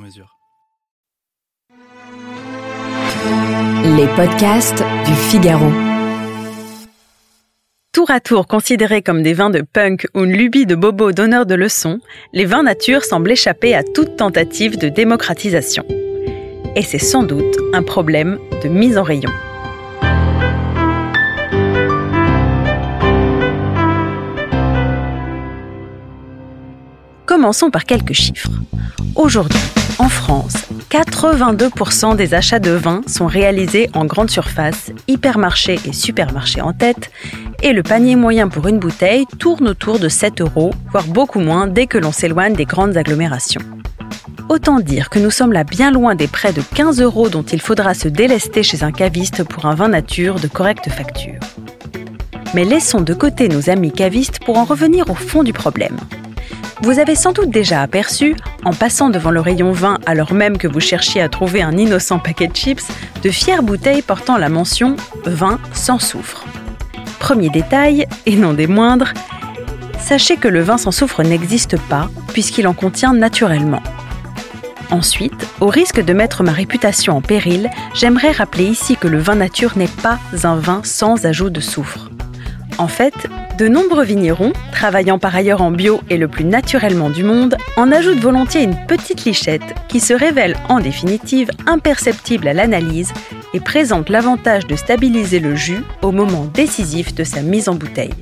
mesure. Les podcasts du Figaro. Tour à tour considérés comme des vins de punk ou une lubie de bobo donneur de leçons, les vins nature semblent échapper à toute tentative de démocratisation. Et c'est sans doute un problème de mise en rayon. Commençons par quelques chiffres. Aujourd'hui, en France, 82% des achats de vin sont réalisés en grande surface, hypermarchés et supermarchés en tête, et le panier moyen pour une bouteille tourne autour de 7 euros, voire beaucoup moins dès que l'on s'éloigne des grandes agglomérations. Autant dire que nous sommes là bien loin des près de 15 euros dont il faudra se délester chez un caviste pour un vin nature de correcte facture. Mais laissons de côté nos amis cavistes pour en revenir au fond du problème. Vous avez sans doute déjà aperçu, en passant devant le rayon vin alors même que vous cherchiez à trouver un innocent paquet de chips, de fières bouteilles portant la mention vin sans soufre. Premier détail, et non des moindres, sachez que le vin sans soufre n'existe pas puisqu'il en contient naturellement. Ensuite, au risque de mettre ma réputation en péril, j'aimerais rappeler ici que le vin nature n'est pas un vin sans ajout de soufre. En fait, de nombreux vignerons, travaillant par ailleurs en bio et le plus naturellement du monde, en ajoutent volontiers une petite lichette qui se révèle en définitive imperceptible à l'analyse et présente l'avantage de stabiliser le jus au moment décisif de sa mise en bouteille.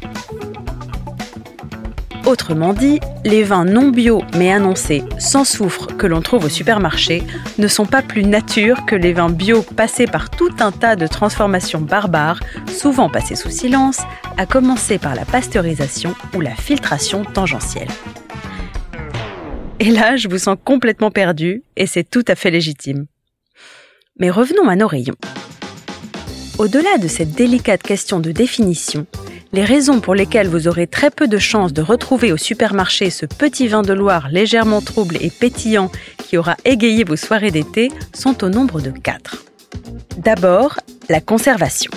Autrement dit, les vins non bio mais annoncés sans soufre que l'on trouve au supermarché ne sont pas plus nature que les vins bio passés par tout un tas de transformations barbares, souvent passées sous silence, à commencer par la pasteurisation ou la filtration tangentielle. Et là, je vous sens complètement perdu et c'est tout à fait légitime. Mais revenons à nos rayons. Au-delà de cette délicate question de définition, les raisons pour lesquelles vous aurez très peu de chances de retrouver au supermarché ce petit vin de Loire légèrement trouble et pétillant qui aura égayé vos soirées d'été sont au nombre de quatre. D'abord, la conservation.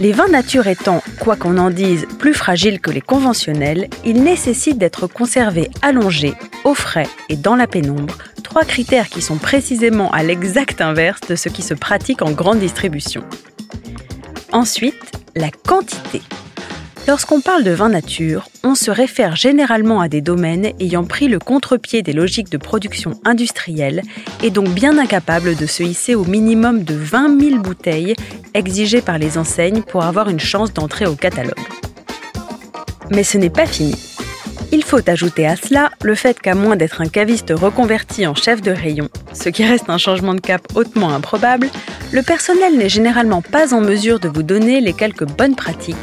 Les vins nature étant, quoi qu'on en dise, plus fragiles que les conventionnels, ils nécessitent d'être conservés allongés, au frais et dans la pénombre, trois critères qui sont précisément à l'exact inverse de ce qui se pratique en grande distribution. Ensuite, la quantité. Lorsqu'on parle de vin nature, on se réfère généralement à des domaines ayant pris le contre-pied des logiques de production industrielle et donc bien incapables de se hisser au minimum de 20 000 bouteilles exigées par les enseignes pour avoir une chance d'entrer au catalogue. Mais ce n'est pas fini. Il faut ajouter à cela le fait qu'à moins d'être un caviste reconverti en chef de rayon, ce qui reste un changement de cap hautement improbable, le personnel n'est généralement pas en mesure de vous donner les quelques bonnes pratiques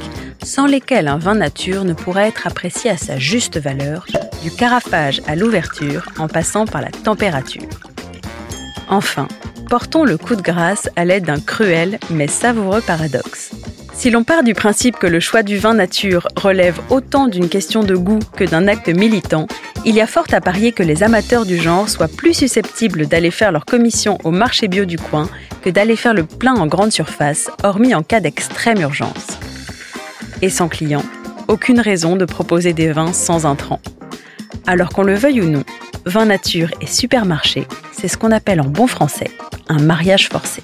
sans lesquelles un vin nature ne pourrait être apprécié à sa juste valeur, du carafage à l'ouverture en passant par la température. Enfin, portons le coup de grâce à l'aide d'un cruel mais savoureux paradoxe. Si l'on part du principe que le choix du vin nature relève autant d'une question de goût que d'un acte militant, il y a fort à parier que les amateurs du genre soient plus susceptibles d'aller faire leur commission au marché bio du coin que d'aller faire le plein en grande surface, hormis en cas d'extrême urgence et sans client, aucune raison de proposer des vins sans intrants. Alors qu'on le veuille ou non, vin nature et supermarché, c'est ce qu'on appelle en bon français un mariage forcé.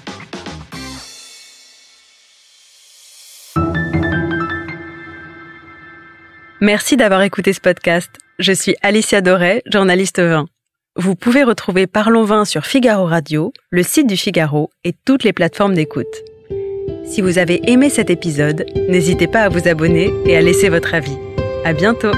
Merci d'avoir écouté ce podcast. Je suis Alicia Doré, journaliste vin. Vous pouvez retrouver Parlons Vin sur Figaro Radio, le site du Figaro et toutes les plateformes d'écoute. Si vous avez aimé cet épisode, n'hésitez pas à vous abonner et à laisser votre avis. À bientôt!